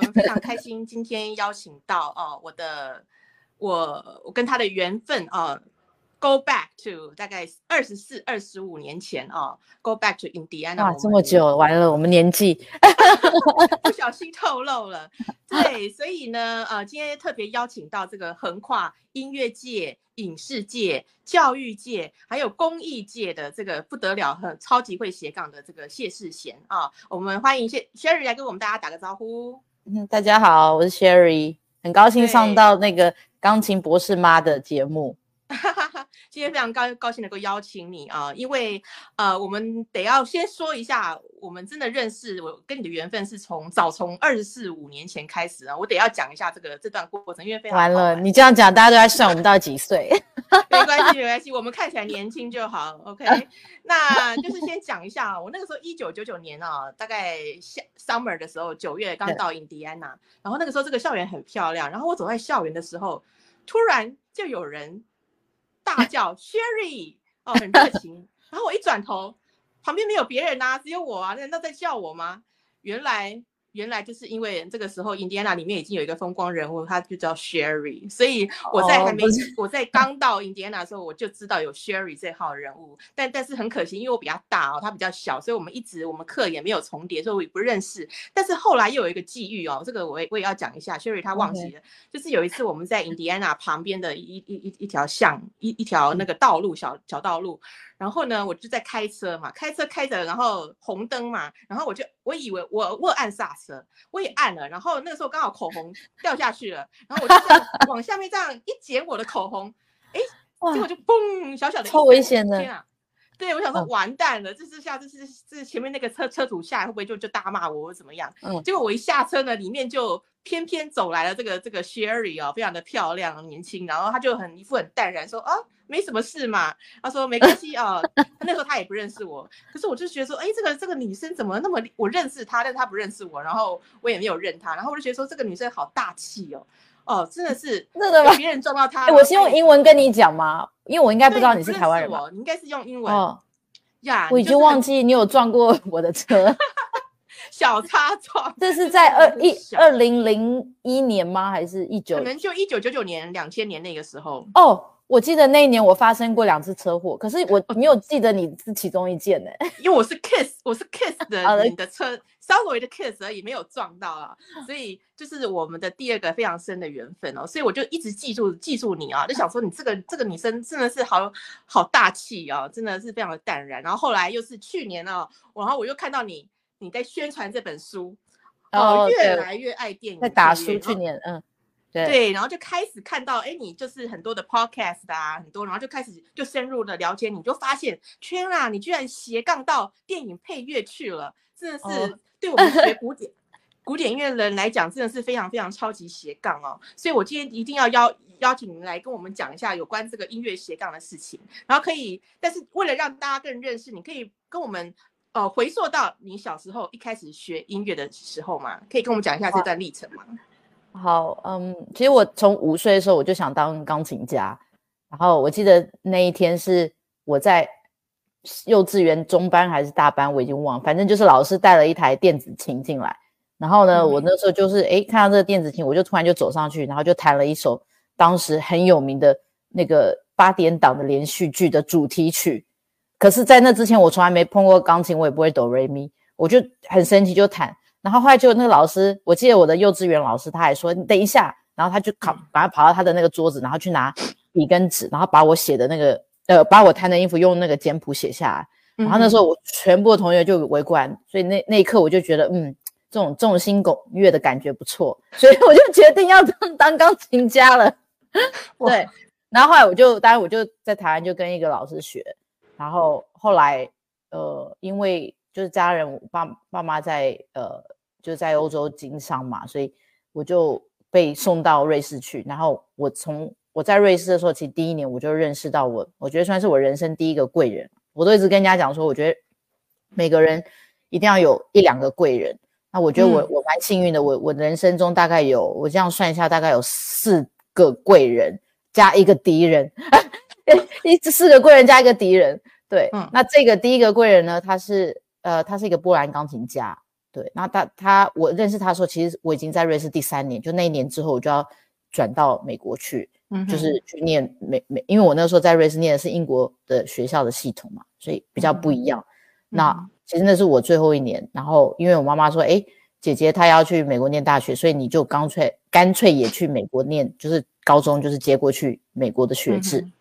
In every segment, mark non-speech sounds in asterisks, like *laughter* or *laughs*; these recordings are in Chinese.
们非常开心，今天邀请到哦，我的我我跟他的缘分啊。Go back to 大概二十四、二十五年前啊，Go back to Indiana。哇，这么久，完了，我们年纪 *laughs* 不小心透露了。对，所以呢，呃，今天特别邀请到这个横跨音乐界、影视界、教育界，还有公益界的这个不得了、很超级会斜杠的这个谢世贤啊，我们欢迎谢 Sherry 来跟我们大家打个招呼。嗯，大家好，我是 Sherry，很高兴上到那个钢琴博士妈的节目。*laughs* 今天非常高高兴能够邀请你啊，因为呃，我们得要先说一下，我们真的认识，我跟你的缘分是从早从二十四五年前开始啊，我得要讲一下这个这段过程，因为非常完了，你这样讲，大家都在算我们到底几岁？*laughs* 没关系，没关系，我们看起来年轻就好。OK，那就是先讲一下，我那个时候一九九九年啊，大概夏 summer 的时候，九月刚到印第安纳，然后那个时候这个校园很漂亮，然后我走在校园的时候，突然就有人。大叫 Sherry 哦，很热情。然后我一转头，旁边没有别人啊，只有我啊。难道在叫我吗？原来。原来就是因为这个时候，印第安纳里面已经有一个风光人物，他就叫 Sherry，所以我在还没我在刚到印第安纳的时候，我就知道有 Sherry 这号人物。但但是很可惜，因为我比较大哦，他比较小，所以我们一直我们课也没有重叠，所以我也不认识。但是后来又有一个际遇哦，这个我也我也要讲一下，Sherry 他忘记了，就是有一次我们在印第安纳旁边的一一一一条巷一一条那个道路小小道路。然后呢，我就在开车嘛，开车开着，然后红灯嘛，然后我就我以为我我按刹车，我也按了，然后那个时候刚好口红掉下去了，然后我就往下面这样一捡我的口红，哎，结果就嘣，小小的，超危险的，天啊！对，我想说完蛋了，这是下次是是前面那个车车主下来会不会就就大骂我或怎么样？嗯，结果我一下车呢，里面就偏偏走来了这个这个 Sherry 哦，非常的漂亮年轻，然后他就很一副很淡然说啊。没什么事嘛，他说没关系啊。那时候他也不认识我，可是我就觉得说，哎，这个这个女生怎么那么……我认识她，但是她不认识我，然后我也没有认她，然后我就觉得说，这个女生好大气哦，哦，真的是 *laughs* 真的吗？别人撞到他，我是用英文跟你讲吗？因为我应该不知道你是台湾人你应该是用英文哦。呀，我已经忘记你有撞过我的车，*laughs* 小擦撞。这是在二一二零零一年吗？还是一九？可能就一九九九年、两千年那个时候哦。我记得那一年我发生过两次车祸，可是我没有记得你是其中一件呢。因为我是 kiss，我是 kiss *laughs* 的你的车，稍微的 kiss 而已，没有撞到啊。所以就是我们的第二个非常深的缘分哦。所以我就一直记住记住你啊，就想说你这个这个女生真的是好好大气啊，真的是非常的淡然。然后后来又是去年啊，然后我又看到你你在宣传这本书，哦，越来越爱电影，在打书。去年嗯。对，然后就开始看到，哎，你就是很多的 podcast 啊，很多，然后就开始就深入的了解，你就发现，圈啊，你居然斜杠到电影配乐去了，真的是对我们学古典古典音乐人来讲，真的是非常非常超级斜杠哦。所以我今天一定要邀邀请您来跟我们讲一下有关这个音乐斜杠的事情，然后可以，但是为了让大家更认识，你可以跟我们呃回溯到你小时候一开始学音乐的时候嘛，可以跟我们讲一下这段历程吗？好，嗯，其实我从五岁的时候我就想当钢琴家，然后我记得那一天是我在幼稚园中班还是大班，我已经忘了，反正就是老师带了一台电子琴进来，然后呢，我那时候就是哎看到这个电子琴，我就突然就走上去，然后就弹了一首当时很有名的那个八点档的连续剧的主题曲，可是，在那之前我从来没碰过钢琴，我也不会哆瑞咪，我就很神奇就弹。然后后来就那个老师，我记得我的幼稚园老师，他还说你等一下，然后他就跑，把他跑到他的那个桌子，然后去拿笔跟纸，然后把我写的那个呃，把我弹的音符用那个简谱写下来。然后那时候我全部的同学就围过来，所以那那一刻我就觉得，嗯，这种众星拱月的感觉不错，所以我就决定要当 *laughs* 当钢琴家了。对，然后后来我就当然我就在台湾就跟一个老师学，然后后来呃，因为。就是家人爸爸妈在呃，就在欧洲经商嘛，所以我就被送到瑞士去。然后我从我在瑞士的时候，其实第一年我就认识到我，我觉得算是我人生第一个贵人。我都一直跟人家讲说，我觉得每个人一定要有一两个贵人。那我觉得我我蛮幸运的，我我人生中大概有我这样算一下，大概有四个贵人加一个敌人，*laughs* 一四个贵人加一个敌人。对，那这个第一个贵人呢，他是。呃，他是一个波兰钢琴家，对，那他他我认识他的时候，其实我已经在瑞士第三年，就那一年之后我就要转到美国去，嗯，就是去念美美，因为我那时候在瑞士念的是英国的学校的系统嘛，所以比较不一样。那嗯其实那是我最后一年，然后因为我妈妈说，哎，姐姐她要去美国念大学，所以你就干脆干脆也去美国念，就是高中就是接过去美国的学制。嗯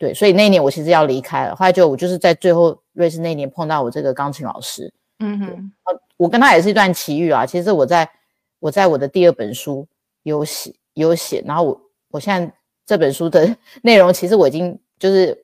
对，所以那一年我其实要离开了，后来就我就是在最后瑞士那一年碰到我这个钢琴老师，嗯哼，我跟他也是一段奇遇啊。其实我在我在我的第二本书有写有写，然后我我现在这本书的 *laughs* 内容，其实我已经就是，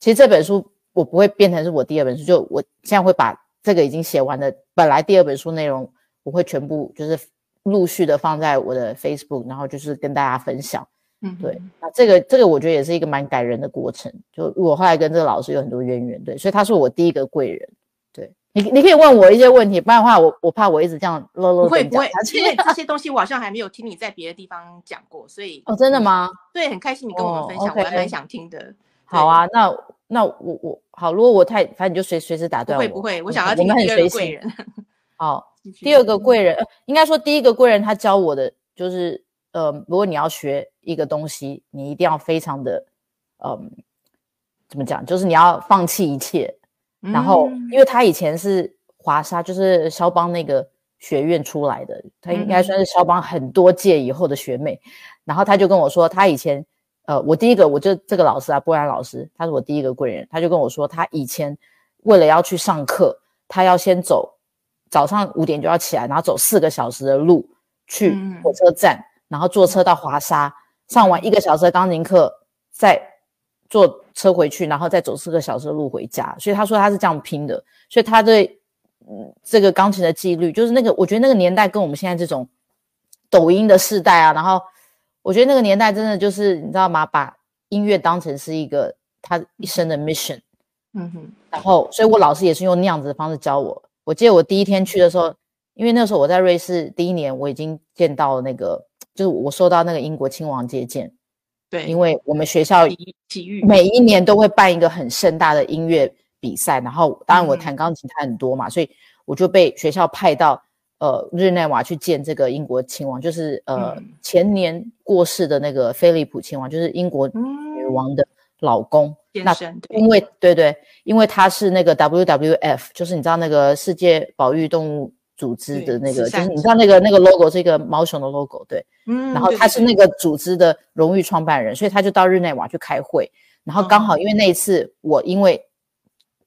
其实这本书我不会变成是我第二本书，就我现在会把这个已经写完的本来第二本书内容，我会全部就是陆续的放在我的 Facebook，然后就是跟大家分享。嗯哼，对，那这个这个我觉得也是一个蛮感人的过程。就我后来跟这个老师有很多渊源，对，所以他是我第一个贵人。对你，你可以问我一些问题，不然的话，我我怕我一直这样啰啰不会不会因为这 *laughs* 些东西我好像还没有听你在别的地方讲过，所以哦，真的吗？对，很开心你跟我们哦分享，我蛮想听的。好啊，那那我我好，如果我太，反正你就随随时打不断我。会不会，我嗯想要听 *laughs* 第二。个贵人。好，第二个贵人，呃应该说第一个贵人，他教我的就是，呃，如果你要学一个东西，你一定要非常的，嗯，怎么讲？就是你要放弃一切。然后，嗯因为他以前是华沙，就是肖邦那个学院出来的，他应该嗯算是肖邦很多届以后的学妹。然后他就跟我说，他以前，呃，我第一个，我就这个老师啊，波兰老师，他是我第一个贵人。他就跟我说，他以前为了要去上课，他要先走早上五点就要起来，然后走四个小时的路去嗯火车站，然后坐车到华沙，上完一个小时的钢琴课，再坐车回去，然后再走四个小时的路回家。所以他说他是这样拼的，所以他对嗯这个钢琴的纪律，就是那个我觉得那个年代跟我们现在这种抖音的世代啊，然后我觉得那个年代真的就是你知道吗？把音乐当成是一个他一生的 mission。嗯哼，然后，所以我老师也是用那样子的方式教我。我记得我第一天去的时候，因为那时候我在瑞士第一年，我已经见到那个，就是我受到那个英国亲王接见，对，因为我们学校体体育，每一年都会办一个很盛大的音乐比赛，然后当然我嗯。弹钢琴弹很多嘛，所以我就被学校派到呃日内瓦去见这个英国亲王，就是呃、嗯。前年过世的那个菲利普亲王，就是英国女嗯，王的老公。那健身，对。因为对对，因为他是那个 WWF，就是你知道那个世界保育动物组织的那个，就是你知道那个那个 logo 是一个毛熊的 logo，对。嗯，然后他是那个组织的荣誉创办人，所以他就到日内瓦去开会。然后刚好哦。因为那一次我因为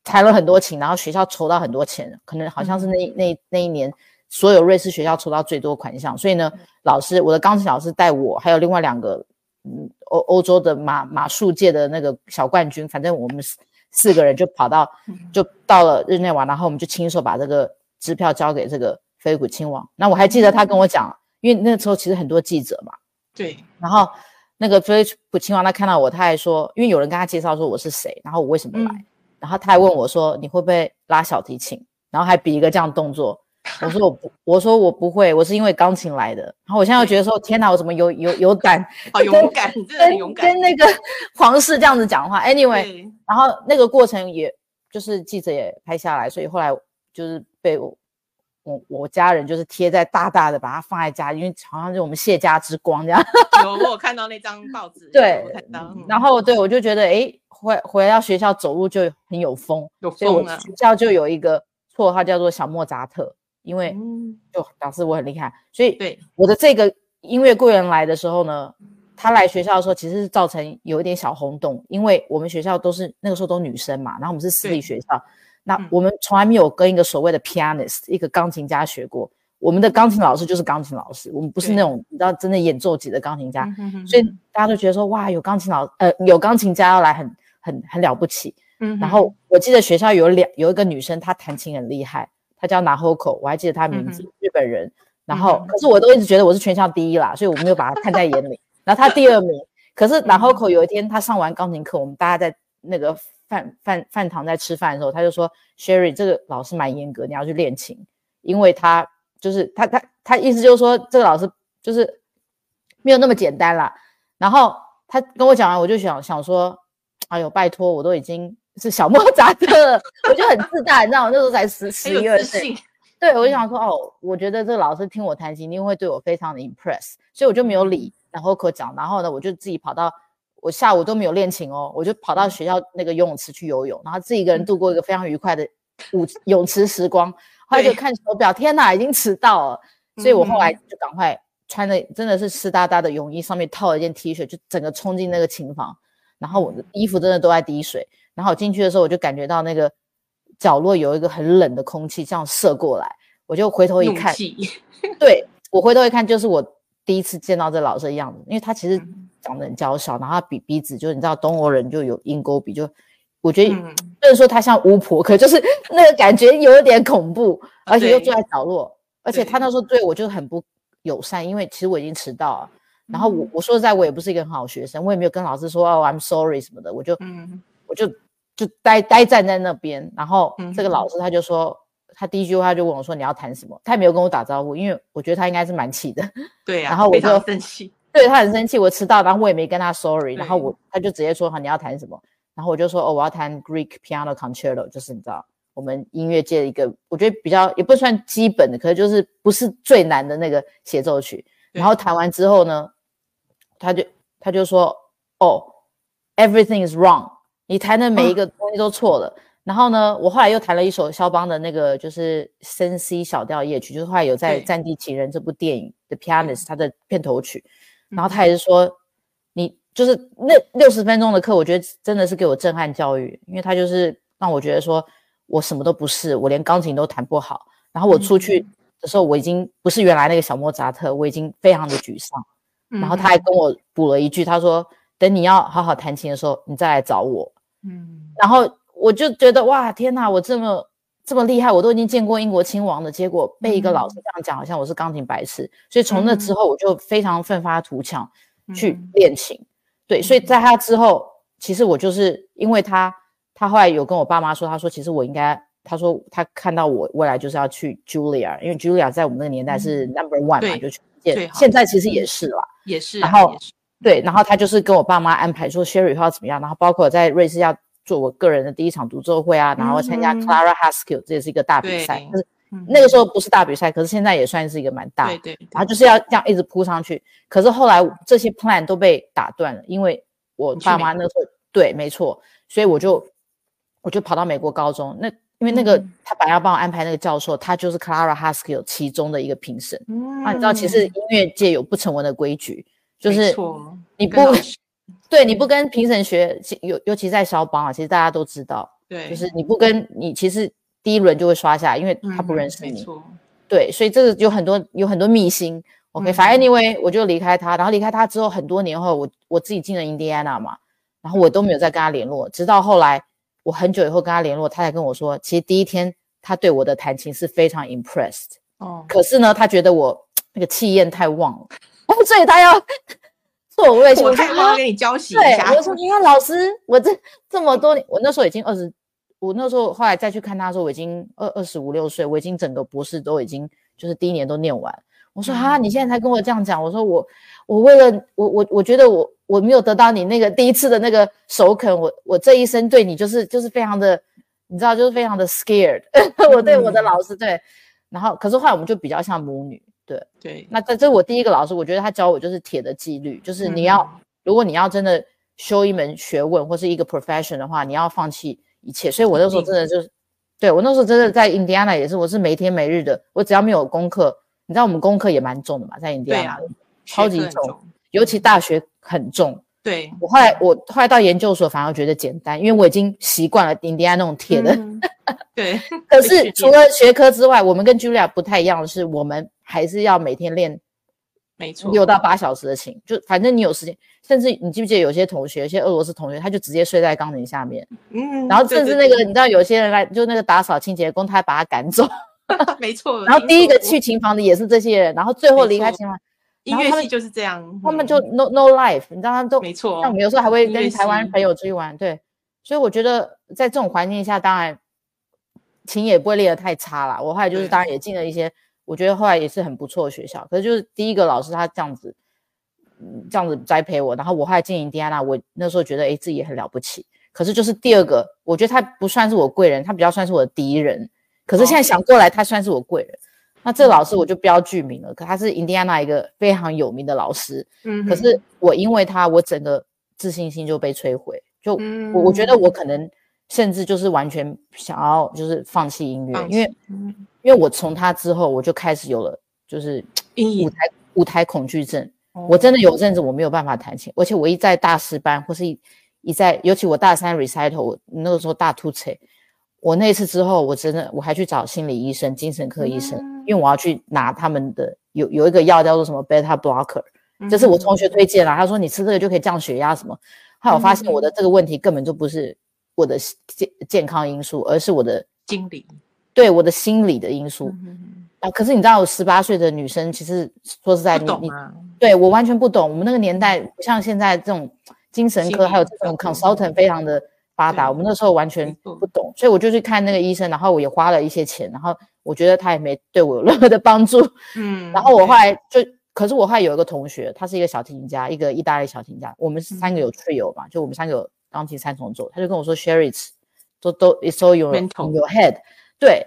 弹了很多琴，然后学校筹到很多钱，可能好像是那那那一年所有瑞士学校筹到最多款项，所以呢，老师我的钢琴老师带我，还有另外两个嗯欧欧洲的马马术界的那个小冠军，反正我们四四个人就跑到嗯。就到了日内瓦，然后我们就亲手把这个支票交给这个菲利普亲王。那我还记得他跟我讲，因为那时候其实很多记者嘛。对，然后那个菲利普亲王他看到我，他还说，因为有人跟他介绍说我是谁，然后我为什么来，嗯然后他还问我说你会不会拉小提琴，然后还比一个这样动作。*laughs* 我说我不，我说我不会，我是因为钢琴来的。然后我现在又觉得说，天哪，我怎么有有有胆好勇敢，真的很跟勇敢跟，那个 *laughs* 皇室这样子讲话？Anyway，然后那个过程也就是记者也拍下来，所以后来就是被我我我家人就是贴在大大的把它放在家，因为好像是我们谢家之光这样。有我有看到那张报纸，对我看到，嗯然后对我就觉得，诶，回回到学校走路就很有风，有所以我风啊，学校就有一个绰号叫做小莫扎特，因为嗯，就表示我很厉害，所以对，我的这个音乐贵人来的时候呢，他来学校的时候其实是造成有一点小轰动，因为我们学校都是那个时候都女生嘛，然后我们是私立学校，那嗯。我们从来没有跟一个所谓的 pianist 一个钢琴家学过，我们的钢琴老师就是钢琴老师，我们不是那种你知道真的演奏级的钢琴家，嗯哼哼。所以大家都觉得说哇，有钢琴老呃有钢琴家要来很很很了不起。嗯然后我记得学校有两有一个女生，她弹琴很厉害，她叫 Nahoko，我还记得她名字，嗯日本人。然后嗯可是我都一直觉得我是全校第一啦，所以我没有把她看在眼里。然后她第二名，可是嗯 Nahoko 有一天她上完钢琴课，我们大家在那个饭饭饭堂在吃饭的时候，他就说：“Sherry，这个老师蛮严格，你要去练琴，因为他就是他他他意思就是说这个老师就是没有那么简单啦。”然后他跟我讲完，我就想想说，哎呦，拜托，我都已经是小莫扎特了，我就很自大，你知道吗？那时候才十很十一二岁，对我就想说，哦，我觉得这个老师听我弹琴，一定会对我非常的 impress，所以我就没有理然后可讲，然后呢，我就自己跑到我下午都没有练琴哦，我就跑到学校那个游泳池去游泳，然后自己一个人度过一个非常愉快的舞泳池时光。后来就看手表，天哪，已经迟到了，所以我后来就赶快穿的真的是湿哒哒的泳衣，上面套了一件 T 恤，就整个冲进那个琴房，然后我的衣服真的都在滴水，然后进去的时候我就感觉到那个。角落有一个很冷的空气，这样射过来，我就回头一看，对我回头一看，就是我第一次见到这老师的样子，因为他其实长得很娇小，然后他鼻鼻子就你知道东欧人就有鹰钩鼻，就我觉得虽然说他像巫婆，可就是那个感觉有一点恐怖，而且又坐在角落，而且他那时候对我就很不友善，因为其实我已经迟到了，然后我我说实在我也不是一个很好学生，我也没有跟老师说哦 I'm sorry 什么的，我就我就。就呆呆站在那边，然后这个老师他就说，他第一句话就问我说你要谈什么？他也没有跟我打招呼，因为我觉得他应该是蛮气的。对呀，*laughs* 然后我就生气，对他很生气，我迟到，然后我也没跟他 sorry，然后我他就直接说好你要谈什么？然后我就说哦我要谈 Greek Piano Concerto，就是你知道我们音乐界的一个我觉得比较也不算基本的，可是就是不是最难的那个协奏曲。然后弹完之后呢，他就他就说哦 Everything is wrong。你弹的每一个东西都错了，然后呢，我后来又弹了一首肖邦的那个就是升 C 小调夜曲，就是后来有在《战地情人》这部电影的 pianist 他的片头曲，然后他也是说，你就是那六十分钟的课，我觉得真的是给我震撼教育，因为他就是让我觉得说我什么都不是，我连钢琴都弹不好，然后我出去的时候我已经不是原来那个小莫扎特，我已经非常的沮丧，然后他还跟我补了一句，他说等你要好好弹琴的时候，你再来找我。嗯，然后我就觉得哇，天哪，我这么这么厉害，我都已经见过英国亲王了结果，被一个老师这样讲，好像我是钢琴白痴。所以从那之后，我就非常奋发图强去练琴。对，所以在他之后，其实我就是因为他，他后来有跟我爸妈说，他说其实我应该，他说他看到我未来就是要去 Julia，因为 Julia 在我们那个年代是 Number One 嘛，就全世界，现在其实也是啦，也是，然后。对，然后他就是跟我爸妈安排说，Sherry 要怎么样，然后包括在瑞士要做我个人的第一场独奏会啊，然后参加 Clara Haskell，这也是一个大比赛，是那个时候不是大比赛，可是现在也算是一个蛮大。对对。然后就是要这样一直扑上去，可是后来这些 plan 都被打断了，因为我爸妈那时候对，没错，所以我就我就跑到美国高中，那因为那个他本来要帮我安排那个教授，他就是 Clara Haskell 其中的一个评审。嗯。啊，你知道其实音乐界有不成文的规矩。就是你不对，你不跟评审学，尤尤其在肖邦啊，其实大家都知道，对，就是你不跟你，其实第一轮就会刷下，因为他不认识你，对，所以这个有很多有很多秘辛。OK，反正 anyway，我就离开他，然后离开他之后，很多年后，我我自己进了印第安纳嘛，然后我都没有再跟他联络，直到后来我很久以后跟他联络，他才跟我说，其实第一天他对我的弹琴是非常 impressed，哦，可是呢，他觉得我 *tsk* 那个气焰太旺了。*laughs* 所以他要做我我太要给你交习一下。我说你看老师，我这这么多年，我那时候已经二十，我那时候后来再去看他说我已经二二十五六岁，我已经整个博士都已经就是第一年都念完。我说哈，你现在才跟我这样讲，我说我我为了我我我觉得我我没有得到你那个第一次的那个首肯，我我这一生对你就是就是非常的，你知道就是非常的 scared。*laughs* 我对我的老师对，然后可是后来我们就比较像母女。对对，那这这是我第一个老师，我觉得他教我就是铁的纪律，就是你要如果你要真的修一门学问或是一个 profession 的话，你要放弃一切。所以我那时候真的就是，对我那时候真的在印第安纳也是，我是没天没日的，我只要没有功课，你知道我们功课也蛮重的嘛，在印第安纳超级重，尤其大学很重。对我后来我后来到研究所反而觉得简单，因为我已经习惯了印第安那种铁的。对，*laughs* 可是除了学科之外，我们跟 Julia 不太一样的是，我们还是要每天练，没错，六到八小时的琴，就反正你有时间，甚至你记不记得有些同学，有些俄罗斯同学，他就直接睡在钢琴下面，嗯，然后甚至那个你知道有些人来，就那个打扫清洁工，他还把他赶走，*laughs* 没错，然后第一个去琴房的也是这些人，然后最后离开琴房。音乐系就是这样，他们就 no no life，你知道他都没错。像我们有时候还会跟台湾朋友出去玩，对。所以我觉得在这种环境下，当然琴也不会练得太差啦。我后来就是当然也进了一些，我觉得后来也是很不错的学校。可是就是第一个老师他这样子，这样子栽培我，然后我后来进印第安纳，我那时候觉得哎自己也很了不起。可是就是第二个，我觉得他不算是我贵人，他比较算是我的敌人。可是现在想过来，他算是我贵人。那这个老师我就不要具名了，可他是印第安纳一个非常有名的老师。嗯，可是我因为他，我整个自信心就被摧毁。就我我觉得我可能甚至就是完全想要就是放弃音乐，因为因为我从他之后我就开始有了就是 *tsk* 舞台舞台恐惧症。我真的有阵子我没有办法弹琴，而且我一在大师班或是一一在，尤其我大三 recital 我那个时候大突锤。我那次之后，我真的我还去找心理医生、精神科医生，因为我要去拿他们的有有一个药叫做什么 beta blocker，这是我同学推荐啦。他说你吃这个就可以降血压什么。后来我发现我的这个问题根本就不是我的健健康因素，而是我的心理，对我的心理的因素啊。可是你知道，我十八岁的女生其实说实在，你你对我完全不懂。我们那个年代不像现在这种精神科还有这种 consultant 非常的。发达，我们那时候完全不懂，所以我就去看那个医生，然后我也花了一些钱，然后我觉得他也没对我有任何的帮助。嗯，然后我后来就，可是我后来有一个同学，他是一个小提琴家，一个意大利小提琴家，我们三个有 trio 嘛，就我们三个有钢琴三重奏，他就跟我说，Sherry，都都 it's all your your head。对，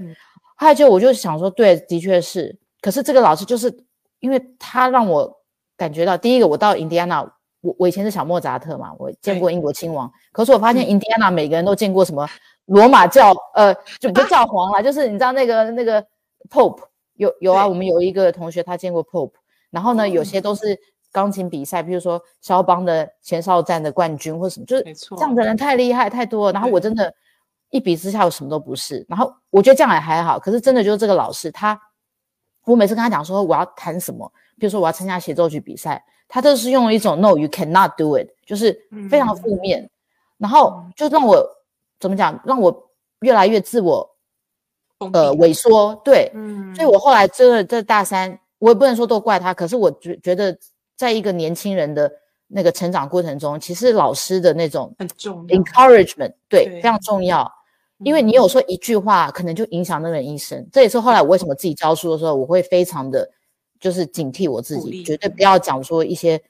后来就我就想说，对，的确是，可是这个老师就是因为他让我感觉到，第一个我到印第安纳。我我以前是小莫扎特嘛，我见过英国亲王，可是我发现印第安纳每个人都见过什么罗马教，呃，就不教皇啦，就是你知道那个那个 Pope 有有啊，我们有一个同学他见过 Pope，然后呢，有些都是钢琴比赛，比如说肖邦的前哨战的冠军或什么，就是这样的人太厉害太多了，然后我真的，一比之下我什么都不是，然后我觉得这样也还好，可是真的就是这个老师他，我每次跟他讲说我要谈什么，比如说我要参加协奏曲比赛。他都是用一种 “no, you cannot do it”，就是非常负面，然后就让我怎么讲，让我越来越自我呃萎缩。对，所以我后来真的在大三，我也不能说都怪他，可是我觉觉得，在一个年轻人的那个成长过程中，其实老师的那种很重要 encouragement，对，非常重要，因为你有说一句话，可能就影响那个人一生。这也是后来我为什么自己教书的时候，我会非常的。就是警惕我自己，绝对不要讲说一些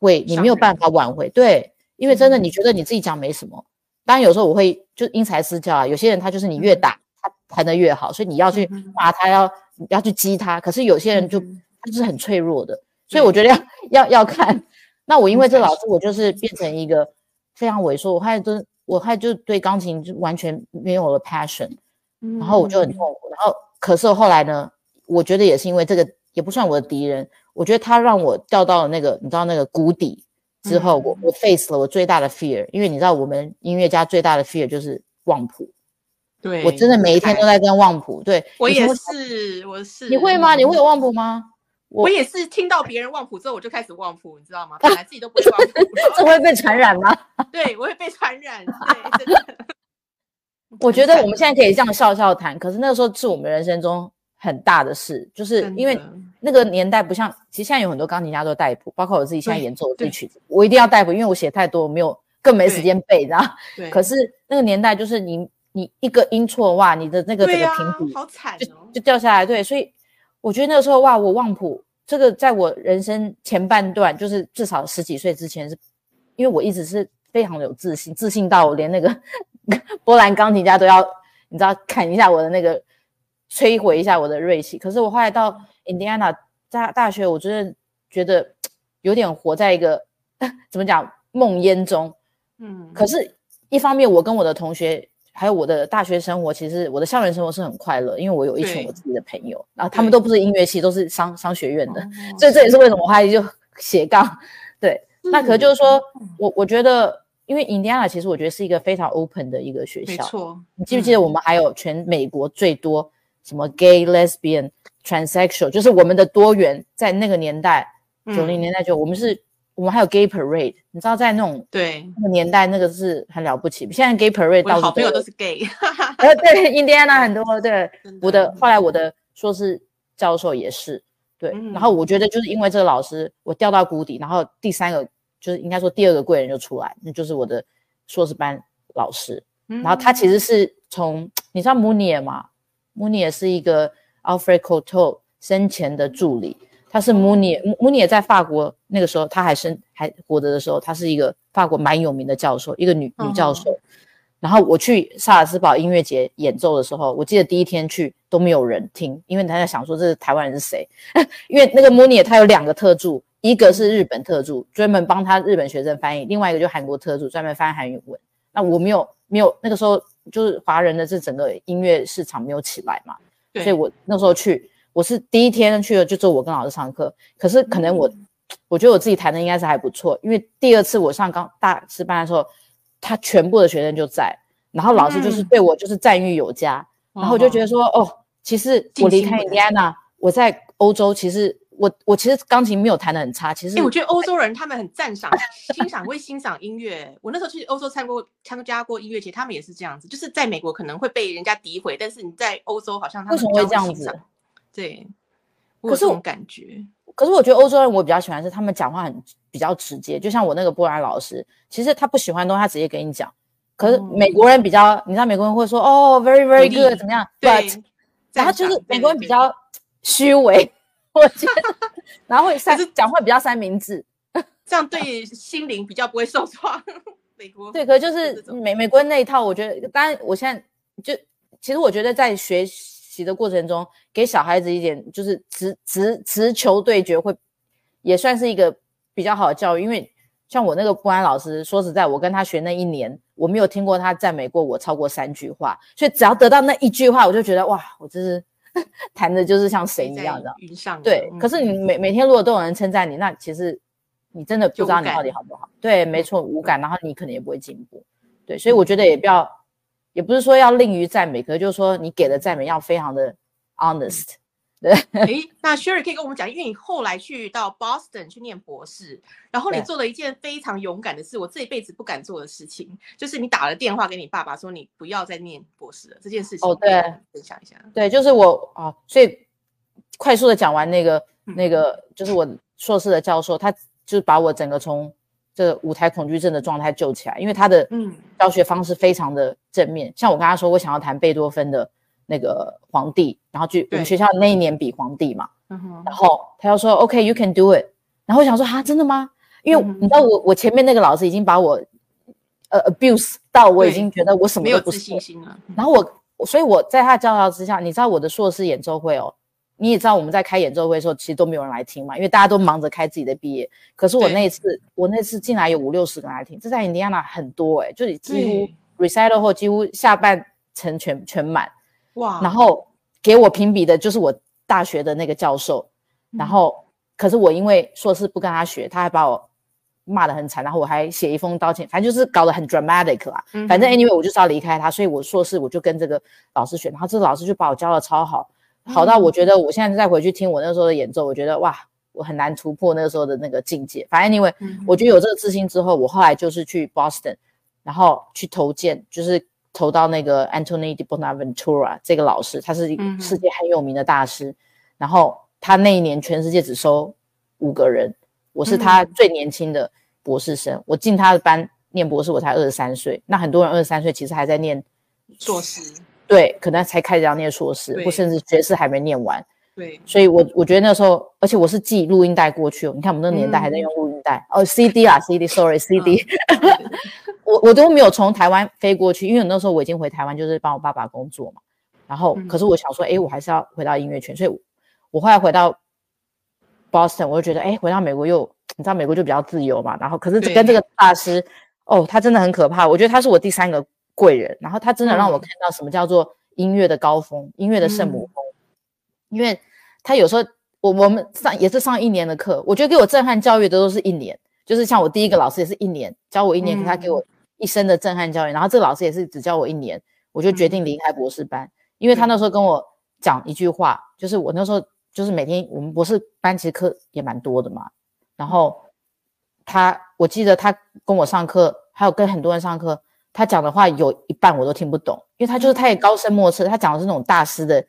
会你没有办法挽回。对，因为真的你觉得你自己讲没什么，当然有时候我会就因材施教啊。有些人他就是你越打他弹得越好，所以你要去骂他，要要去激他。可是有些人就他就是很脆弱的，所以我觉得要要要看。那我因为这老师，我就是变成一个非常萎缩，我还真我还就对钢琴就完全没有了 passion，然后我就很痛苦。然后可是后来呢，我觉得也是因为这个。也不算我的敌人，我觉得他让我掉到了那个，你知道那个谷底之后，我我 face 了我最大的 fear，因为你知道我们音乐家最大的 fear 就是忘谱。对，我真的每一天都在跟忘谱。对，我也是，我是。你会吗？你会有忘谱吗？我也是听到别人旺谱之后，我就开始旺谱，你知道吗？*laughs* 本来自己都不会忘谱，这 *laughs* 会被传染吗？*laughs* 对，我会被传染。对，真的。我觉得我们现在可以这样笑笑谈，可是那个时候是我们人生中。很大的事，就是因为那个年代不像，其实现在有很多钢琴家都代谱，包括我自己现在演奏的曲子，我一定要代谱，因为我写太多，没有更没时间背，知道对。可是那个年代就是你你一个音错哇，你的那个整个平底好惨就就掉下来。对，所以我觉得那个时候哇，我旺普这个在我人生前半段，就是至少十几岁之前，是因为我一直是非常的有自信，自信到我连那个 *laughs* 波兰钢琴家都要你知道砍一下我的那个。摧毁一下我的锐气。可是我后来到印第安纳大大学，我真的觉得有点活在一个 *laughs* 怎么讲梦魇中。嗯，可是一方面，我跟我的同学还有我的大学生活，其实我的校园生活是很快乐，因为我有一群我自己的朋友，然后他们都不是音乐系，都是商商学院的，所以这也是为什么我后来就斜杠。对，那可能就是说我我觉得，因为 Indiana 其实我觉得是一个非常 open 的一个学校。没错，你记不记得我们还有全美国最多。什么 gay lesbian transsexual，就是我们的多元，在那个年代，九零年代就我们是，我们还有 gay parade，你知道在那种对。那个年代，那个是很了不起。现在 gay parade 到处好朋友都是 gay，*laughs* 呃对，印第安纳很多，对，我的后来我的硕士教授也是，对，然后我觉得就是因为这个老师，我掉到谷底，然后第三个就是应该说第二个贵人就出来，那就是我的硕士班老师，然后他其实是从你知道穆尼尔吗？穆尼也是一个 Alfred Cortot 生前的助理，他是穆尼穆尼也在法国那个时候他还生还活着的时候，他是一个法国蛮有名的教授，一个女女教授。然后我去萨尔斯堡音乐节演奏的时候，我记得第一天去都没有人听，因为他在想说这是台湾人是谁，*laughs* 因为那个 Mooney 他有两个特助，一个是日本特助，专门帮他日本学生翻译，另外一个就韩国特助，专门翻韩语文。那我没有没有那个时候就是华人的这整个音乐市场没有起来嘛，所以我那时候去，我是第一天去了就做我跟老师上课，可是可能我我觉得我自己弹的应该是还不错，因为第二次我上刚大师班的时候。他全部的学生就在，然后老师就是对我就是赞誉有加，然后我就觉得说，哦，其实我离开印第安纳，我在欧洲，其实我我其实钢琴没有弹的很差，其实，我觉得欧洲人他们很赞赏、欣赏，会欣赏音乐。我那时候去欧洲参过参加过音乐节，他们也是这样子，就是在美国可能会被人家诋毁，但是你在欧洲好像他们为什么会这样子？对，可是我感觉。可是我觉得欧洲人我比较喜欢是他们讲话很比较直接，就像我那个波兰老师，其实他不喜欢东西他直接跟你讲。可是美国人比较，你知道美国人会说哦，very very good 怎么样？对，然后就是美国人比较虚伪，我觉得，然后会三讲话比较三明治，这样对心灵比较不会受创。美国对，可就是美美国人那一套，我觉得当然我现在就其实我觉得在学习。的过程中，给小孩子一点就是直直直球对决，会也算是一个比较好的教育。因为像我那个公安老师，说实在，我跟他学那一年，我没有听过他赞美过我超过三句话。所以只要得到那一句话，我就觉得哇，我真是 *laughs* 弹的就是像神一样的云上。对，可是你每每天如果都有人称赞你，那其实你真的不知道你到底好不好。对，没错，无感，然后你可能也不会进步。对，所以我觉得也不要。也不是说要吝于赞美，可就是说你给的赞美要非常的 honest。对，哎，那 Sherry 可以跟我们讲，因为你后来去到 Boston 去念博士，然后你做了一件非常勇敢的事，我这一辈子不敢做的事情，就是你打了电话给你爸爸说你不要再念博士了。这件事情，哦，对，分享一下。对，就是我啊，所以快速的讲完那个那个，就是我硕士的教授，他就是把我整个从。这舞台恐惧症的状态救起来，因为他的嗯教学方式非常的正面。像我跟他说，我想要弹贝多芬的那个皇帝，然后去我们学校那一年比皇帝嘛，然后他就说 OK，you can do it。然后我想说哈，真的吗？因为你知道我我前面那个老师已经把我呃 abuse 到我已经觉得我什么都不信心了。然后我所以我在他教导之下，你知道我的硕士演奏会哦。你也知道我们在开演奏会的时候，其实都没有人来听嘛，因为大家都忙着开自己的毕业。可是我那一次，我那次进来有五六十个人来听，这在印第安纳很多哎，就是几乎 recital 后几乎下半程全全满哇。然后给我评比的就是我大学的那个教授，然后可是我因为硕士不跟他学，他还把我骂得很惨，然后我还写一封道歉，反正就是搞得很 dramatic 啦。反正 anyway 我就是要离开他，所以我硕士我就跟这个老师学，然后这个老师就把我教的超好。好到我觉得，我现在再回去听我那时候的演奏，我觉得哇，我很难突破那个时候的那个境界。反正因为我觉得有这个自信之后，我后来就是去 Boston，然后去投件，就是投到那个 Antony de Bonaventura 这个老师，他是世界很有名的大师。然后他那一年全世界只收五个人，我是他最年轻的博士生。我进他的班念博士，我才二十三岁。那很多人二十三岁其实还在念硕士。对，可能才开始要念硕士，或甚至学士还没念完。对，所以我我觉得那时候，而且我是寄录音带过去哦。你看我们那个年代还在用录音带哦，CD 啊，CD，Sorry，CD。*laughs* *laughs* 我我都没有从台湾飞过去，因为那时候我已经回台湾，就是帮我爸爸工作嘛。然后，可是我想说，哎，我还是要回到音乐圈，所以我后来回到 Boston，我就觉得，哎，回到美国又，你知道美国就比较自由嘛。然后，可是跟这个大师，哦，他真的很可怕。我觉得他是我第三个。贵人，然后他真的让我看到什么叫做音乐的高峰，音乐的圣母峰。因为他有时候，我我们上也是上一年的课，我觉得给我震撼教育的都是一年，就是像我第一个老师也是一年教我一年，他给我一生的震撼教育。然后这个老师也是只教我一年，我就决定离开博士班，因为他那时候跟我讲一句话，就是我那时候就是每天我们博士班其实课也蛮多的嘛，然后他我记得他跟我上课，还有跟很多人上课。他讲的话有一半我都听不懂，因为他就是他也高深莫测，他讲的是那种大师的，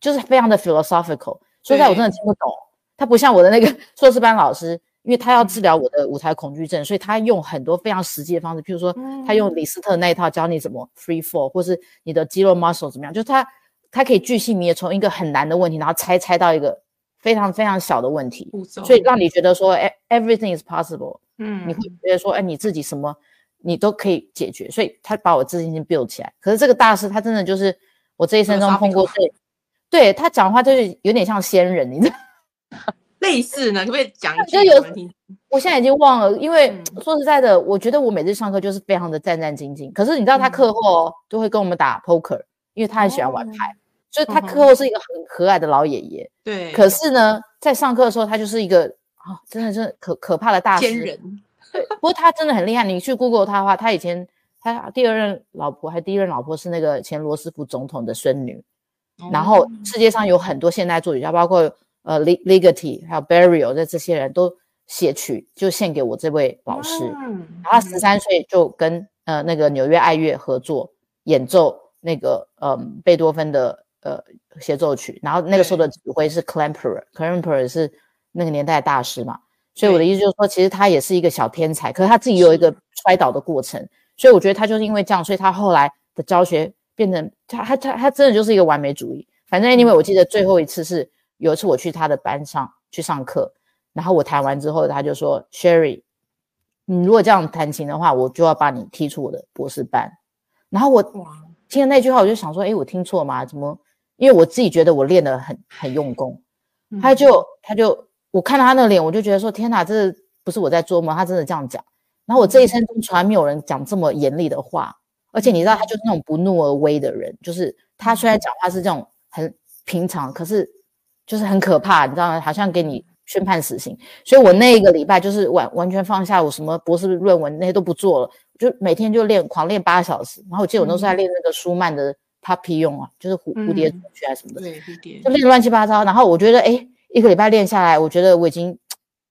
就是非常的 philosophical，所以，我真的听不懂。他不像我的那个 *laughs* 硕士班老师，因为他要治疗我的舞台恐惧症，所以他用很多非常实际的方式，譬如说，他用李斯特那一套教你怎么 free fall，或是你的肌肉 muscle 怎么样，就是他他可以巨细靡从一个很难的问题，然后拆拆到一个非常非常小的问题，所以让你觉得说，哎，everything is possible。嗯，你会觉得说，哎，你自己什么？你都可以解决，所以他把我自信心 build 起来。可是这个大师他真的就是我这一生中碰过最，对他讲话就是有点像仙人，你知道。*laughs* 类似呢，可不可以讲一句？我现在已经忘了，因为说实在的，我觉得我每次上课就是非常的战战兢兢。可是你知道，他课后都会跟我们打 poker，因为他很喜欢玩牌，所以他课后是一个很和蔼的老爷爷。对。可是呢，在上课的时候，他就是一个啊，真的是可可怕的大仙人。对。不过他真的很厉害，你去 Google 他的话，他以前他第二任老婆还第一任老婆是那个前罗斯福总统的孙女。然后世界上有很多现代作曲家，包括。呃，Ligeti 还有 Burial 在这些人都写曲，就献给我这位老师。嗯，他十三岁就跟呃那个纽约爱乐合作演奏那个呃贝多芬的呃协奏曲，然后那个时候的指挥是 Klemperer，Klemperer 是那个年代的大师嘛。所以我的意思就是说，其实他也是一个小天才，可是他自己有一个摔倒的过程。所以我觉得他就是因为这样，所以他后来的教学变成他他他他真的就是一个完美主义。反正因为我记得最后一次是。有一次我去他的班上去上课，然后我弹完之后，他就说：“Sherry，你如果这样弹琴的话，我就要把你踢出我的博士班。”然后我听了那句话，我就想说：“哎，我听错吗？怎么？因为我自己觉得我练得很很用功。”他就他就我看到他那个脸，我就觉得说：“天哪，这不是我在做梦，他真的这样讲。”然后我这一生中从来没有人讲这么严厉的话，而且你知道，他就是那种不怒而威的人，就是他虽然讲话是这种很平常，可是。就是很可怕，你知道吗？好像给你宣判死刑。所以我那一个礼拜就是完完全放下我什么博士论文那些都不做了，就每天就练狂练八小时。然后我记得我都是在练那个舒曼的 Puppy 用啊，就是蝴蝴蝶曲啊什么的，对蝴蝶，就练乱七八糟。然后我觉得，哎，一个礼拜练下来，我觉得我已经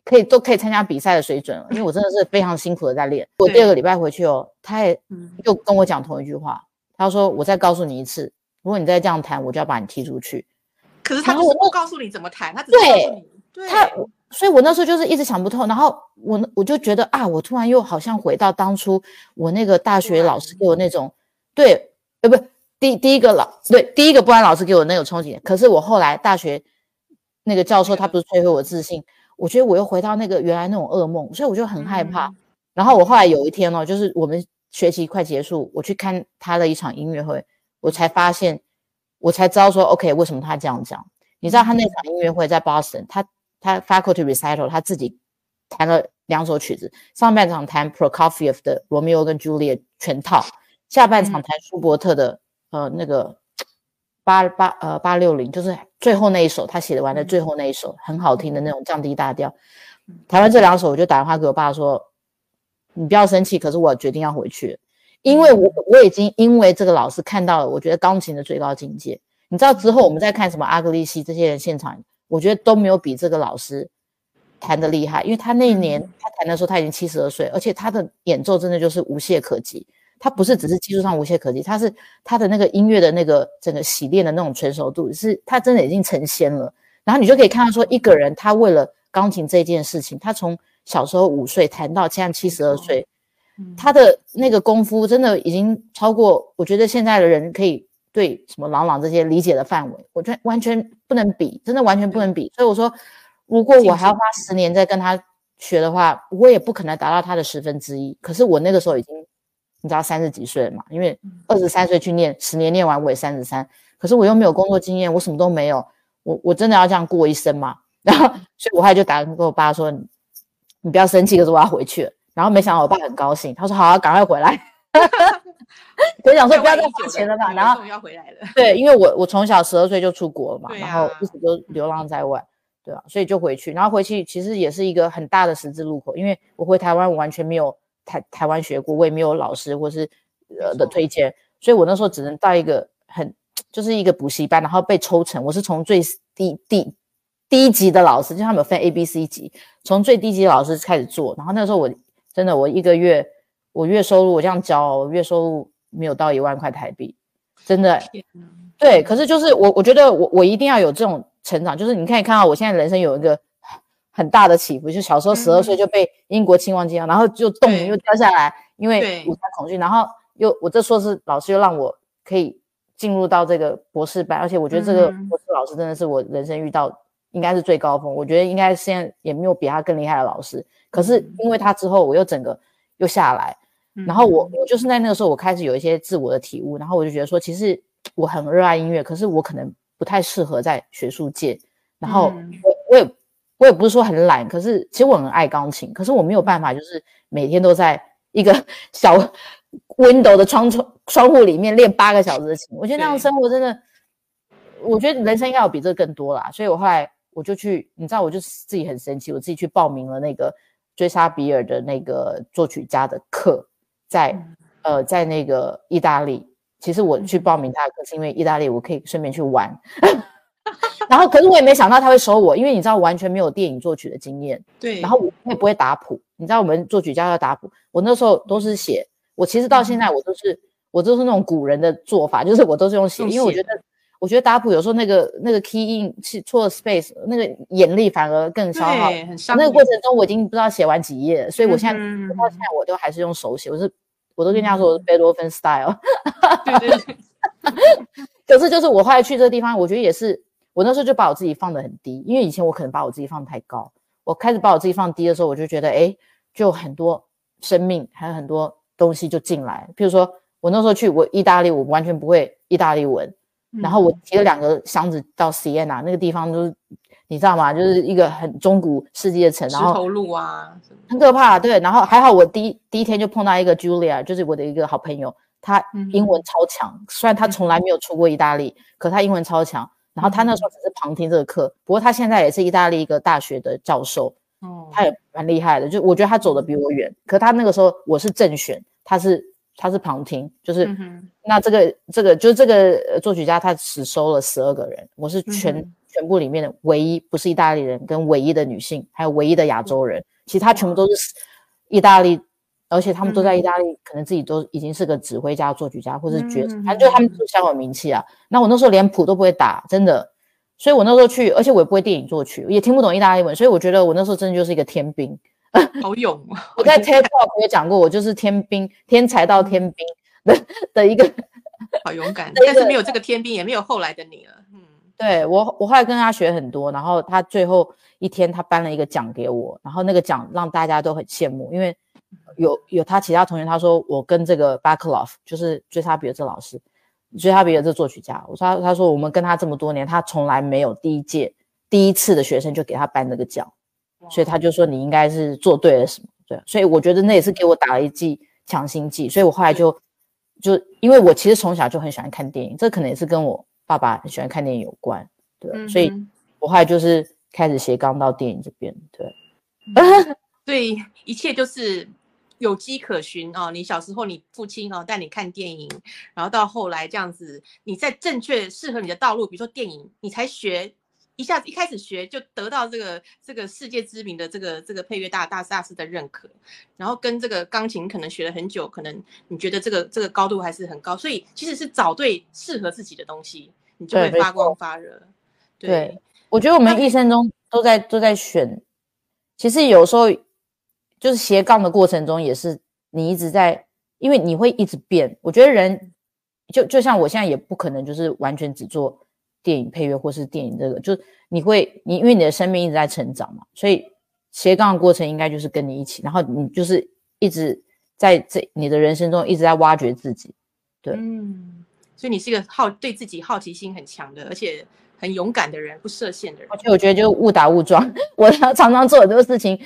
可以都可以参加比赛的水准了，因为我真的是非常辛苦的在练。我第二个礼拜回去哦，他也又跟我讲同一句话，他说：“我再告诉你一次，如果你再这样弹，我就要把你踢出去。”可是他就是不告诉你怎么弹，他只告诉你。对，他，所以我那时候就是一直想不透。然后我我就觉得啊，我突然又好像回到当初我那个大学老师给我那种，对，呃，不，第第一个老对第一个不安老师给我那种憧憬。可是我后来大学那个教授他不是摧毁我自信，我觉得我又回到那个原来那种噩梦，所以我就很害怕。然后我后来有一天哦，就是我们学期快结束，我去看他的一场音乐会，我才发现。我才知道说，OK，为什么他这样讲？你知道他那场音乐会在 Boston，他他 Faculty Recital，他自己弹了两首曲子，上半场弹 Prokofiev 的罗密欧跟朱丽叶全套，下半场弹舒伯特的呃那个八八呃八六零，就是最后那一首他写的完的最后那一首很好听的那种降低大调。台湾这两首，我就打电话给我爸说，你不要生气，可是我决定要回去。因为我我已经因为这个老师看到了，我觉得钢琴的最高境界。你知道之后我们再看什么阿格利西这些人现场，我觉得都没有比这个老师弹的厉害。因为他那一年他弹的时候他已经七十二岁，而且他的演奏真的就是无懈可击。他不是只是技术上无懈可击，他是他的那个音乐的那个整个洗练的那种成熟度，是他真的已经成仙了。然后你就可以看到说，一个人他为了钢琴这件事情，他从小时候五岁弹到现在七十二岁。他的那个功夫真的已经超过，我觉得现在的人可以对什么朗朗这些理解的范围，我觉得完全不能比，真的完全不能比。所以我说，如果我还要花十年再跟他学的话，我也不可能达到他的十分之一。可是我那个时候已经，你知道三十几岁了嘛？因为二十三岁去念，十年念完我也三十三，可是我又没有工作经验，我什么都没有，我我真的要这样过一生嘛？*laughs* 然后，所以我后来就打跟我爸说，你不要生气，可是我要回去了。然后没想到我爸很高兴，他说：“好啊，赶快回来。*laughs* ”我想说不要再花钱了吧。然后要回来了。对，因为我我从小十二岁就出国了嘛，然后一直都流浪在外，对啊？所以就回去。然后回去其实也是一个很大的十字路口，因为我回台湾，我完全没有台台湾学过，我也没有老师或是呃的推荐，所以我那时候只能到一个很就是一个补习班，然后被抽成。我是从最低低低级的老师，就他们有分 A、B、C 级，从最低级的老师开始做。然后那时候我。真的，我一个月我月收入我这样交，月收入没有到一万块台币，真的。对，可是就是我我觉得我我一定要有这种成长，就是你可以看到我现在人生有一个很大的起伏，就小时候十二岁就被英国亲王接，然后就冻又掉下来，因为舞台恐惧，然后又我这硕士老师又让我可以进入到这个博士班，而且我觉得这个博士老师真的是我人生遇到应该是最高峰，我觉得应该现在也没有比他更厉害的老师。可是因为他之后，我又整个又下来，然后我我就是在那个时候，我开始有一些自我的体悟，然后我就觉得说，其实我很热爱音乐，可是我可能不太适合在学术界。然后我我也我也不是说很懒，可是其实我很爱钢琴，可是我没有办法，就是每天都在一个 *laughs* 小 window 的窗窗窗户里面练八个小时的琴。我觉得那样生活真的，我觉得人生应该有比这更多啦。所以我后来我就去，你知道，我就自己很神奇，我自己去报名了那个追杀比尔的那个作曲家的课。在呃，在那个意大利，其实我去报名他的课是因为意大利我可以顺便去玩，*laughs* 然后可是我也没想到他会收我，因为你知道完全没有电影作曲的经验，对，然后我也不会打谱，你知道我们作曲家要打谱，我那时候都是写，我其实到现在我都是我都是那种古人的做法，*laughs* 就是我都是用写，因为我觉得我觉得打谱有时候那个那个 key in 是错了 space，那个眼力反而更消耗，那个过程中我已经不知道写完几页，所以我现在到现在我都还是用手写，我是。我都跟人家说我是贝多芬 style，对对对。*laughs* 可是就是我后来去这个地方，我觉得也是，我那时候就把我自己放得很低，因为以前我可能把我自己放太高。我开始把我自己放低的时候，我就觉得，哎，就很多生命还有很多东西就进来。譬如说我那时候去我意大利，我完全不会意大利文，然后我提了两个箱子到 Siena 那个地方，就是你知道吗？就是一个很中古世纪的城，然后石头路啊。很可怕，对。然后还好，我第一第一天就碰到一个 Julia，就是我的一个好朋友，他英文超强。虽然他从来没有出过意大利，可他英文超强。然后他那时候只是旁听这个课，不过他现在也是意大利一个大学的教授。哦，他也蛮厉害的。就我觉得他走的比我远，可他那个时候我是正选，他是他是旁听，就是那这个这个就是这个作曲家，他只收了十二个人，我是全全部里面的唯一不是意大利人，跟唯一的女性，还有唯一的亚洲人。其他全部都是意大利，而且他们都在意大利，可能自己都已经是个指挥家、作曲家，或是爵，反正就他们都小有名气啊。那我那时候连谱都不会打，真的，所以我那时候去，而且我也不会电影作曲，也听不懂意大利文，所以我觉得我那时候真的就是一个天兵，*laughs* 好勇我在 TED Talk 也讲过，我就是天兵，天才到天兵的 *laughs* 的一个，好勇敢，但是没有这个天兵，也没有后来的你了。嗯，对我，我后来跟他学很多，然后他最后。一天，他颁了一个奖给我，然后那个奖让大家都很羡慕，因为有有他其他同学，他说我跟这个巴克洛夫，就是追他比尔这老师，追他比尔这作曲家，我说他说我们跟他这么多年，他从来没有第一届第一次的学生就给他颁那个奖，所以他就说你应该是做对了什么，对，所以我觉得那也是给我打了一剂强心剂，所以我后来就就因为我其实从小就很喜欢看电影，这可能也是跟我爸爸很喜欢看电影有关，对，所以我后来就是。开始斜杠到电影这边，对，对，*laughs* 一切就是有迹可循哦。你小时候，你父亲哦带你看电影，然后到后来这样子，你在正确适合你的道路，比如说电影，你才学一下子，一开始学就得到这个这个世界知名的这个这个配乐大大大师的认可，然后跟这个钢琴可能学了很久，可能你觉得这个这个高度还是很高，所以其实是找对适合自己的东西，你就会发光发热，对。我觉得我们一生中都在都在选，其实有时候就是斜杠的过程中，也是你一直在，因为你会一直变。我觉得人就就像我现在也不可能就是完全只做电影配乐或是电影这个，就是你会你因为你的生命一直在成长嘛，所以斜杠的过程应该就是跟你一起，然后你就是一直在这你的人生中一直在挖掘自己，对，嗯，所以你是一个好对自己好奇心很强的，而且。很勇敢的人，不设限的人。而且我觉得就误打误撞，*laughs* 我常常做很多事情，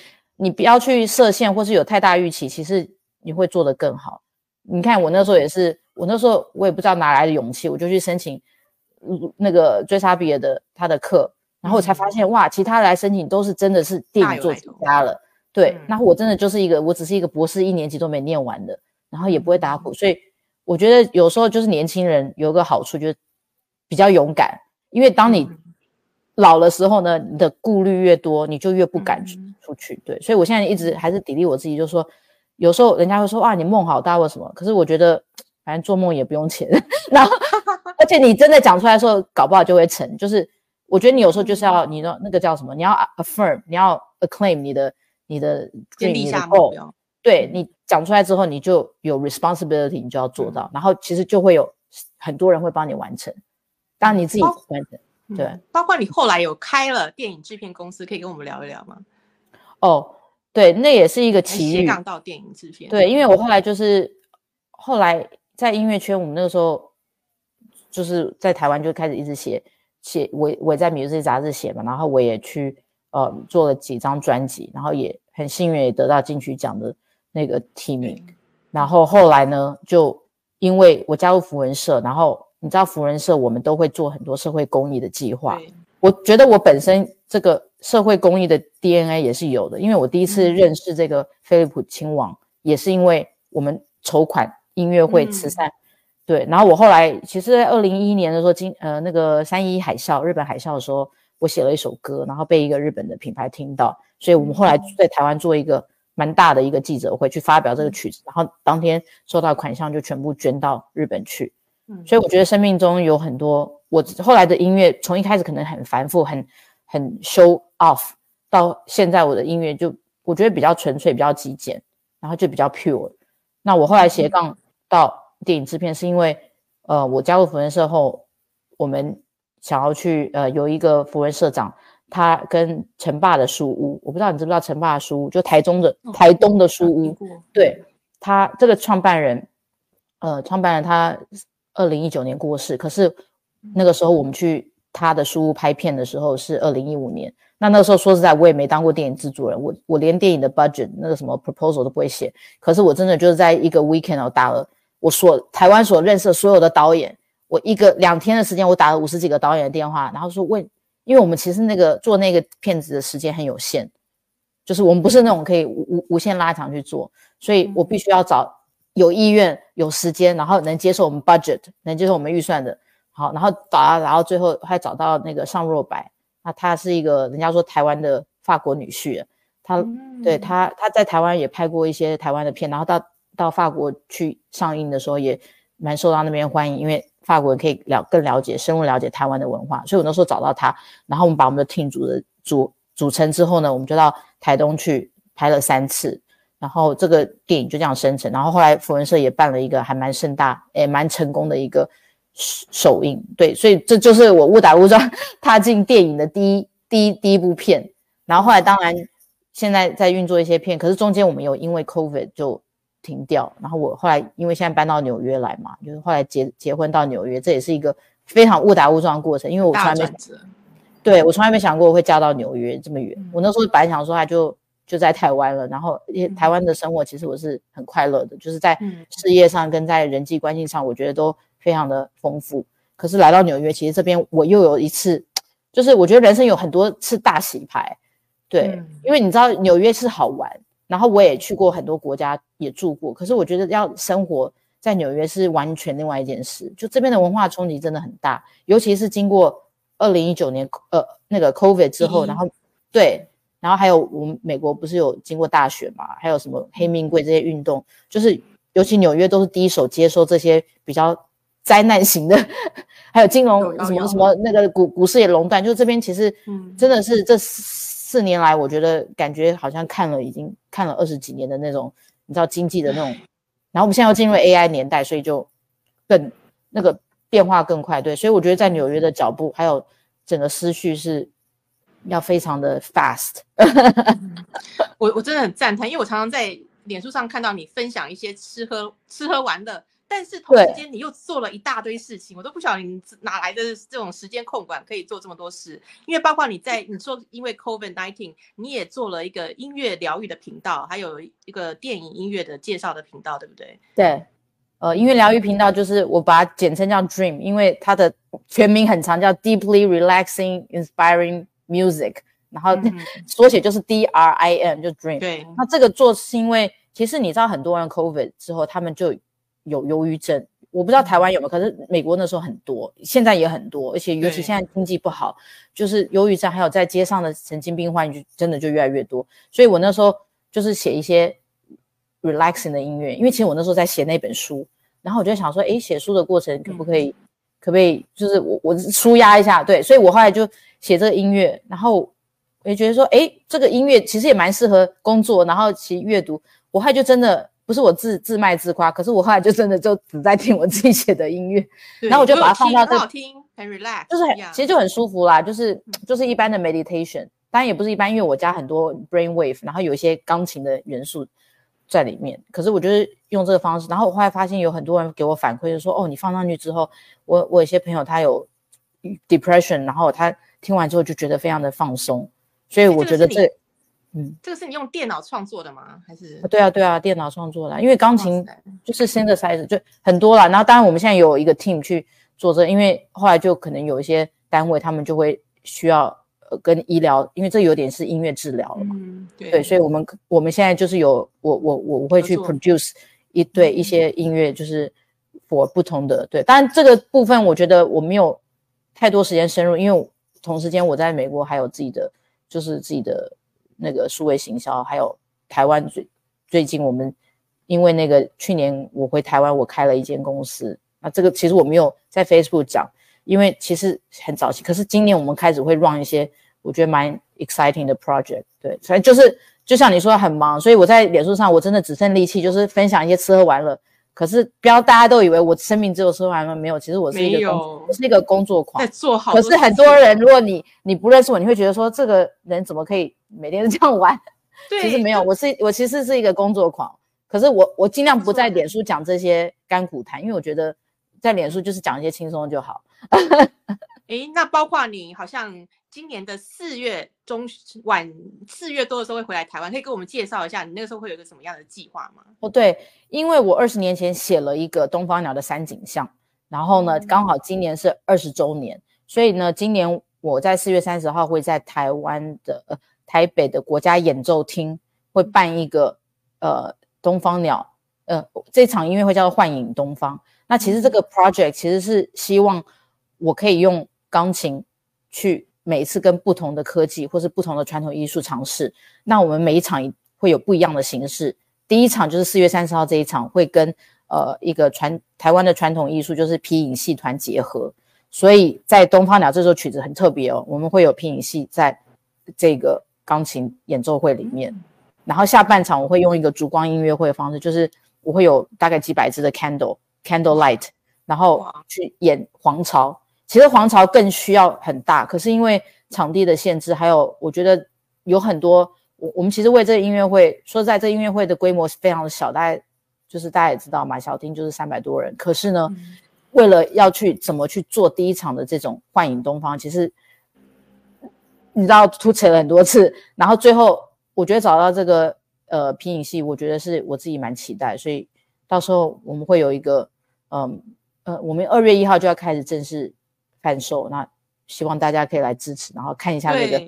你不要去设限，或是有太大预期，其实你会做得更好。你看我那时候也是，我那时候我也不知道哪来的勇气，我就去申请那个追杀比尔的他的课，然后我才发现哇，其他来申请都是真的是电影作曲家了。对，然后我真的就是一个，我只是一个博士一年级都没念完的，然后也不会打鼓，所以我觉得有时候就是年轻人有个好处就是比较勇敢。因为当你老的时候呢，你的顾虑越多，你就越不敢出去。对，所以我现在一直还是砥砺我自己，就是说，有时候人家会说哇，你梦好大或什么，可是我觉得反正做梦也不用钱。*laughs* 然后，*laughs* 而且你真的讲出来的时候，搞不好就会成。就是我觉得你有时候就是要你的那个叫什么，你要 affirm，你要 acclaim 你的你的建立下目标。对你讲出来之后，你就有 responsibility，你就要做到。然后其实就会有很多人会帮你完成。当你自己完成，对，包括你后来有开了电影制片公司，可以跟我们聊一聊吗？哦，对，那也是一个奇遇。到电影制片。对，因为我后来就是后来在音乐圈，我们那个时候就是在台湾就开始一直写写，我我在《music》杂志写嘛，然后我也去呃做了几张专辑，然后也很幸运也得到金曲奖的那个提名。然后后来呢，就因为我加入福人社，然后你知道福人社我们都会做很多社会公益的计划。我觉得我本身这个社会公益的 DNA 也是有的，因为我第一次认识这个菲利普亲王，也是因为我们筹款音乐会慈善。对，然后我后来其实，在二零一一年的时候，今呃那个三一海啸，日本海啸的时候，我写了一首歌，然后被一个日本的品牌听到，所以我们后来在台湾做一个蛮大的一个记者会，去发表这个曲子，然后当天收到款项就全部捐到日本去。嗯，所以我觉得生命中有很多。我后来的音乐从一开始可能很繁复，很很 show off，到现在我的音乐就我觉得比较纯粹，比较极简，然后就比较 pure。那我后来斜杠到电影制片，是因为呃，我加入福人社后，我们想要去呃有一个福人社长，他跟陈爸的书屋，我不知道你知不知道陈爸的书屋，就台中的台东的书屋，对他这个创办人，呃，创办人他二零一九年过世，可是。那个时候我们去他的书拍片的时候是二零一五年，那那个时候说实在我也没当过电影制作人，我我连电影的 budget 那个什么 proposal 都不会写，可是我真的就是在一个 weekend 我打了我所台湾所认识的所有的导演，我一个两天的时间我打了五十几个导演的电话，然后说问，因为我们其实那个做那个片子的时间很有限，就是我们不是那种可以无无无限拉长去做，所以我必须要找有意愿、有时间，然后能接受我们 budget、能接受我们预算的。好，然后找啊，然后最后还找到那个尚若白，那他是一个人家说台湾的法国女婿，他对他他在台湾也拍过一些台湾的片，然后到到法国去上映的时候也蛮受到那边欢迎，因为法国人可以了更了解深入了解台湾的文化，所以我那时候找到他，然后我们把我们的 team 组的组组成之后呢，我们就到台东去拍了三次，然后这个电影就这样生成，然后后来福文社也办了一个还蛮盛大也蛮成功的一个。首映对，所以这就是我误打误撞 *laughs* 踏进电影的第一第一第一部片，然后后来当然现在在运作一些片，可是中间我们有因为 COVID 就停掉，然后我后来因为现在搬到纽约来嘛，就是后来结结婚到纽约，这也是一个非常误打误撞的过程，因为我从来没对我从来没想过我会嫁到纽约这么远，我那时候本来想说他就就在台湾了，然后台湾的生活其实我是很快乐的，就是在事业上跟在人际关系上，我觉得都。非常的丰富，可是来到纽约，其实这边我又有一次，就是我觉得人生有很多次大洗牌，对，因为你知道纽约是好玩，然后我也去过很多国家，也住过，可是我觉得要生活在纽约是完全另外一件事，就这边的文化冲击真的很大，尤其是经过二零一九年呃那个 COVID 之后，然后对，然后还有我们美国不是有经过大选嘛，还有什么黑命贵这些运动，就是尤其纽约都是第一手接收这些比较。灾难型的，*laughs* 还有金融什么什么那个股股市也垄断，就这边其实真的是这四年来，我觉得感觉好像看了已经看了二十几年的那种，你知道经济的那种，*laughs* 然后我们现在要进入 AI 年代，所以就更那个变化更快，对，所以我觉得在纽约的脚步还有整个思绪是要非常的 fast。我我真的很赞叹，因为我常常在脸书上看到你分享一些吃喝吃喝玩乐。但是同时间你又做了一大堆事情，我都不晓得你哪来的这种时间控管可以做这么多事。因为包括你在你说，因为 COVID nineteen，你也做了一个音乐疗愈的频道，还有一个电影音乐的介绍的频道，对不对？对，呃，音乐疗愈频道就是我把它简称叫 Dream，因为它的全名很长，叫 Deeply Relaxing Inspiring Music，然后缩写就是 D R I M，就 Dream。对，那这个做是因为其实你知道很多人 COVID 之后，他们就有忧郁症，我不知道台湾有没有，可是美国那时候很多，现在也很多，而且尤其现在经济不好，就是忧郁症，还有在街上的神经病患就真的就越来越多。所以我那时候就是写一些 relaxing 的音乐，因为其实我那时候在写那本书，然后我就想说，哎，写书的过程可不可以，可不可以，就是我我舒压一下，对，所以我后来就写这个音乐，然后我也觉得说，哎，这个音乐其实也蛮适合工作，然后其实阅读，我后来就真的。不是我自自卖自夸，可是我后来就真的就只在听我自己写的音乐，*laughs* 然后我就把它放到这，听很 relax，就是很其实就很舒服啦，就是就是一般的 meditation，当然也不是一般，因为我加很多 brain wave，然后有一些钢琴的元素在里面。可是我就是用这个方式，然后我后来发现有很多人给我反馈，就说哦，你放上去之后，我我有些朋友他有 depression，然后他听完之后就觉得非常的放松。所以我觉得这，嗯，这个是你用电脑创作的吗？还是？对啊，对啊，电脑创作的。因为钢琴就是 synthesizer 就很多啦。然后当然我们现在有一个 team 去做这，因为后来就可能有一些单位他们就会需要呃跟医疗，因为这有点是音乐治疗了嘛。嗯，对。所以我们我们现在就是有我我我会去 produce 一对一些音乐，就是 for 不同的对。当然这个部分我觉得我没有太多时间深入，因为同时间我在美国还有自己的。就是自己的那个数位行销，还有台湾最最近我们因为那个去年我回台湾，我开了一间公司。那这个其实我没有在 Facebook 讲，因为其实很早期。可是今年我们开始会 run 一些我觉得蛮 exciting 的 project。对，所以就是就像你说很忙，所以我在脸书上我真的只剩力气，就是分享一些吃喝玩乐。可是不要大家都以为我生命只有吃喝玩乐？没有，其实我是一个工，我是一个工作狂，在做好。可是很多人，如果你你不认识我，你会觉得说这个人怎么可以每天这样玩？*laughs* 对，其实没有，我是我其实是一个工作狂。可是我我尽量不在脸书讲这些干苦谈，因为我觉得在脸书就是讲一些轻松就好。哎，那包括你好像。今年的四月中晚四月多的时候会回来台湾，可以给我们介绍一下你那个时候会有一个什么样的计划吗？哦，对，因为我二十年前写了一个东方鸟的三景象，然后呢，刚好今年是二十周年，所以呢，今年我在四月三十号会在台湾的呃台北的国家演奏厅会办一个呃东方鸟呃这场音乐会叫做幻影东方。那其实这个 project 其实是希望我可以用钢琴去。每一次跟不同的科技或是不同的传统艺术尝试，那我们每一场会有不一样的形式。第一场就是四月三十号这一场会跟呃一个传台湾的传统艺术就是皮影戏团结合，所以在东方鸟这首曲子很特别哦，我们会有皮影戏在这个钢琴演奏会里面，然后下半场我会用一个烛光音乐会的方式，就是我会有大概几百支的 candle candle light，然后去演黄巢。其实皇朝更需要很大，可是因为场地的限制，还有我觉得有很多，我我们其实为这个音乐会，说在这音乐会的规模是非常的小，大概就是大家也知道嘛，小厅就是三百多人。可是呢，为了要去怎么去做第一场的这种幻影东方，其实你知道突扯了很多次，然后最后我觉得找到这个呃皮影戏，我觉得是我自己蛮期待，所以到时候我们会有一个嗯呃，我们二月一号就要开始正式。贩售，那希望大家可以来支持，然后看一下那个，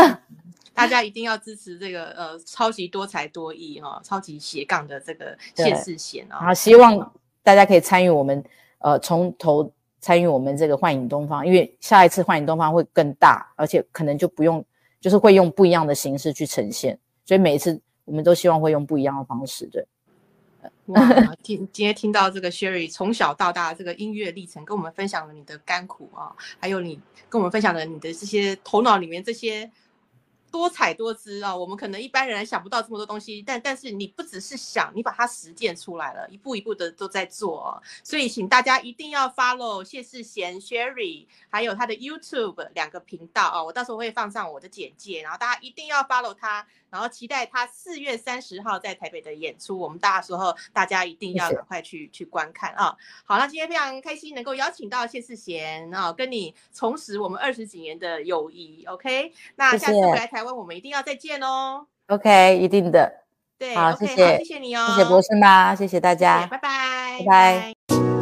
*laughs* 大家一定要支持这个呃超级多才多艺哈，超级斜杠的这个谢世贤啊，然后希望大家可以参与我们呃从头参与我们这个幻影东方，因为下一次幻影东方会更大，而且可能就不用就是会用不一样的形式去呈现，所以每一次我们都希望会用不一样的方式，对。哇，*laughs* 听今天听到这个 Sherry 从小到大这个音乐历程，跟我们分享了你的甘苦啊，还有你跟我们分享了你的这些头脑里面这些。多彩多姿啊！我们可能一般人想不到这么多东西，但但是你不只是想，你把它实践出来了，一步一步的都在做。所以请大家一定要 follow 谢世贤 Sherry，还有他的 YouTube 两个频道啊，我到时候会放上我的简介，然后大家一定要 follow 他，然后期待他四月三十号在台北的演出。我们大时候大家一定要赶快去去观看啊！好那今天非常开心能够邀请到谢世贤啊，跟你重拾我们二十几年的友谊。OK，那下次回来台。台湾，我们一定要再见哦。OK，一定的。对，好，谢谢，谢谢你哦，谢谢博士妈，谢谢大家，拜拜，拜拜。